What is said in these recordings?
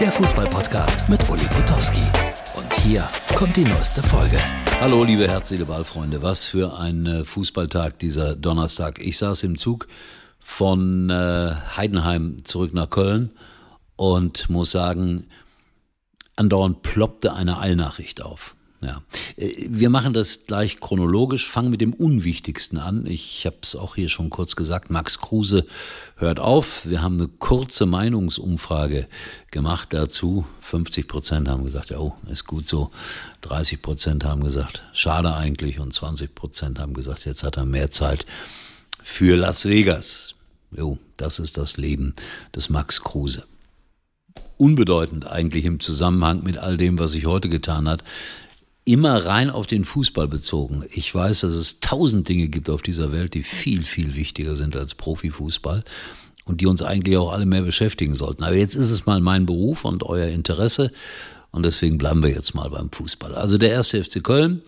der Fußballpodcast mit Uli Potowski. Und hier kommt die neueste Folge. Hallo, liebe herz freunde Was für ein äh, Fußballtag dieser Donnerstag. Ich saß im Zug von äh, Heidenheim zurück nach Köln und muss sagen, andauernd ploppte eine Eilnachricht auf. Ja, äh, wir machen das gleich chronologisch, fangen mit dem Unwichtigsten an. Ich habe es auch hier schon kurz gesagt, Max Kruse hört auf. Wir haben eine kurze Meinungsumfrage gemacht dazu. 50 Prozent haben gesagt, oh, ist gut so. 30 Prozent haben gesagt, schade eigentlich. Und 20 Prozent haben gesagt, jetzt hat er mehr Zeit für Las Vegas. Jo, das ist das Leben des Max Kruse unbedeutend eigentlich im Zusammenhang mit all dem, was sich heute getan hat immer rein auf den Fußball bezogen. Ich weiß, dass es tausend Dinge gibt auf dieser Welt, die viel, viel wichtiger sind als Profifußball und die uns eigentlich auch alle mehr beschäftigen sollten. Aber jetzt ist es mal mein Beruf und euer Interesse und deswegen bleiben wir jetzt mal beim Fußball. Also der erste FC Köln,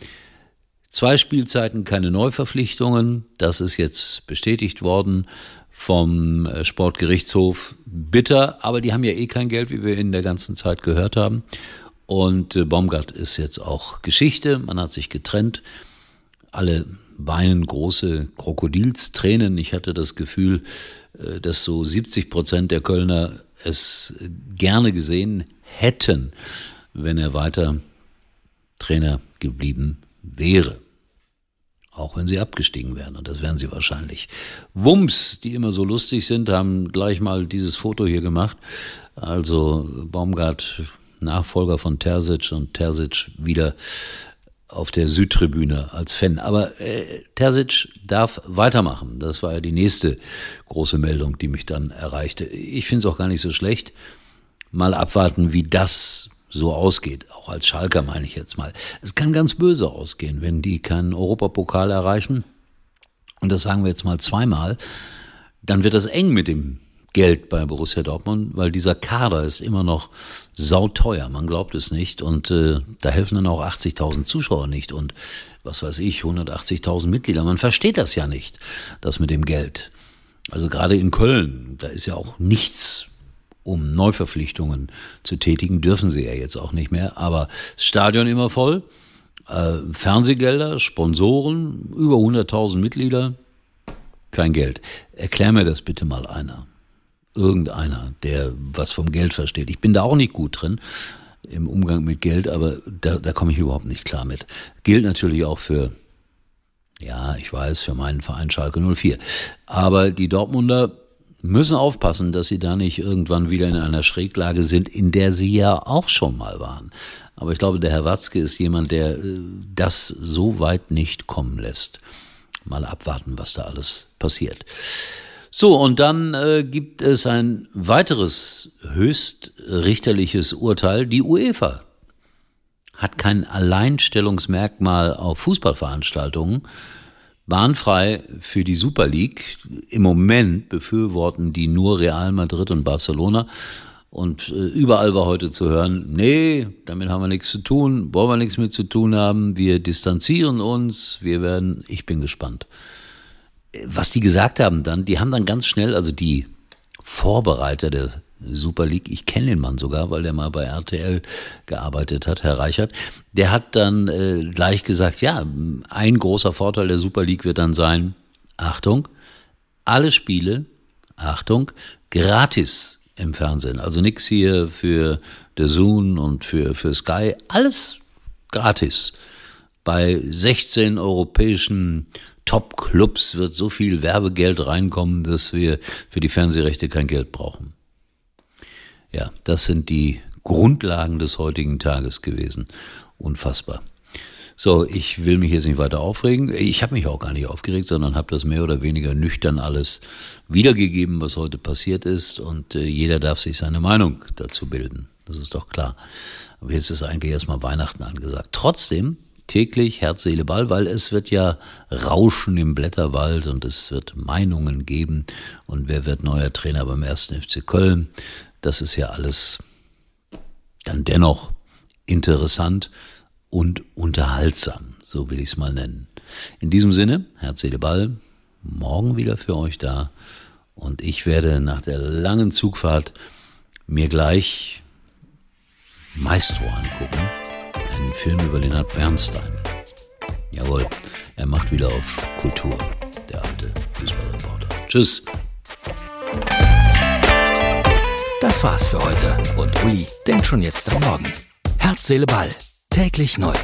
zwei Spielzeiten, keine Neuverpflichtungen, das ist jetzt bestätigt worden vom äh, Sportgerichtshof. Bitter, aber die haben ja eh kein Geld, wie wir in der ganzen Zeit gehört haben. Und äh, Baumgart ist jetzt auch Geschichte. Man hat sich getrennt. Alle weinen große Krokodilstränen. Ich hatte das Gefühl, äh, dass so 70 Prozent der Kölner es gerne gesehen hätten, wenn er weiter Trainer geblieben wäre. Auch wenn sie abgestiegen wären, und das wären sie wahrscheinlich. Wumms, die immer so lustig sind, haben gleich mal dieses Foto hier gemacht. Also Baumgart Nachfolger von Terzic und Terzic wieder auf der Südtribüne als Fan. Aber äh, Terzic darf weitermachen. Das war ja die nächste große Meldung, die mich dann erreichte. Ich finde es auch gar nicht so schlecht. Mal abwarten, wie das so ausgeht. Auch als Schalker meine ich jetzt mal. Es kann ganz böse ausgehen, wenn die keinen Europapokal erreichen. Und das sagen wir jetzt mal zweimal. Dann wird das eng mit dem Geld bei Borussia Dortmund, weil dieser Kader ist immer noch sauteuer, man glaubt es nicht. Und äh, da helfen dann auch 80.000 Zuschauer nicht und was weiß ich, 180.000 Mitglieder. Man versteht das ja nicht, das mit dem Geld. Also gerade in Köln, da ist ja auch nichts, um Neuverpflichtungen zu tätigen, dürfen sie ja jetzt auch nicht mehr. Aber das Stadion immer voll, äh, Fernsehgelder, Sponsoren, über 100.000 Mitglieder, kein Geld. Erklär mir das bitte mal einer irgendeiner, der was vom Geld versteht. Ich bin da auch nicht gut drin im Umgang mit Geld, aber da, da komme ich überhaupt nicht klar mit. Gilt natürlich auch für, ja, ich weiß, für meinen Verein Schalke 04. Aber die Dortmunder müssen aufpassen, dass sie da nicht irgendwann wieder in einer Schräglage sind, in der sie ja auch schon mal waren. Aber ich glaube, der Herr Watzke ist jemand, der äh, das so weit nicht kommen lässt. Mal abwarten, was da alles passiert. So, und dann äh, gibt es ein weiteres höchstrichterliches Urteil. Die UEFA hat kein Alleinstellungsmerkmal auf Fußballveranstaltungen. Bahnfrei für die Super League. Im Moment befürworten die nur Real Madrid und Barcelona. Und äh, überall war heute zu hören, nee, damit haben wir nichts zu tun, wollen wir nichts mit zu tun haben, wir distanzieren uns, wir werden, ich bin gespannt was die gesagt haben dann, die haben dann ganz schnell, also die Vorbereiter der Super League, ich kenne den Mann sogar, weil der mal bei RTL gearbeitet hat, Herr Reichert, der hat dann äh, gleich gesagt, ja, ein großer Vorteil der Super League wird dann sein, Achtung, alle Spiele, Achtung, gratis im Fernsehen. Also nichts hier für The Zoom und für, für Sky, alles gratis. Bei 16 europäischen Top-Clubs wird so viel Werbegeld reinkommen, dass wir für die Fernsehrechte kein Geld brauchen. Ja, das sind die Grundlagen des heutigen Tages gewesen. Unfassbar. So, ich will mich jetzt nicht weiter aufregen. Ich habe mich auch gar nicht aufgeregt, sondern habe das mehr oder weniger nüchtern alles wiedergegeben, was heute passiert ist. Und äh, jeder darf sich seine Meinung dazu bilden. Das ist doch klar. Aber jetzt ist eigentlich erstmal Weihnachten angesagt. Trotzdem täglich Herz, Seele, Ball, weil es wird ja rauschen im Blätterwald und es wird Meinungen geben und wer wird neuer Trainer beim 1. FC Köln. Das ist ja alles dann dennoch interessant und unterhaltsam, so will ich es mal nennen. In diesem Sinne, Herz, Seele, Ball, morgen wieder für euch da und ich werde nach der langen Zugfahrt mir gleich Maestro angucken. Einen Film über Leonard Bernstein. Jawohl, er macht wieder auf Kultur, der alte Fußballreporter. Tschüss. Das war's für heute und Uli denkt schon jetzt am Morgen. Herz, Seele, Ball. Täglich neu.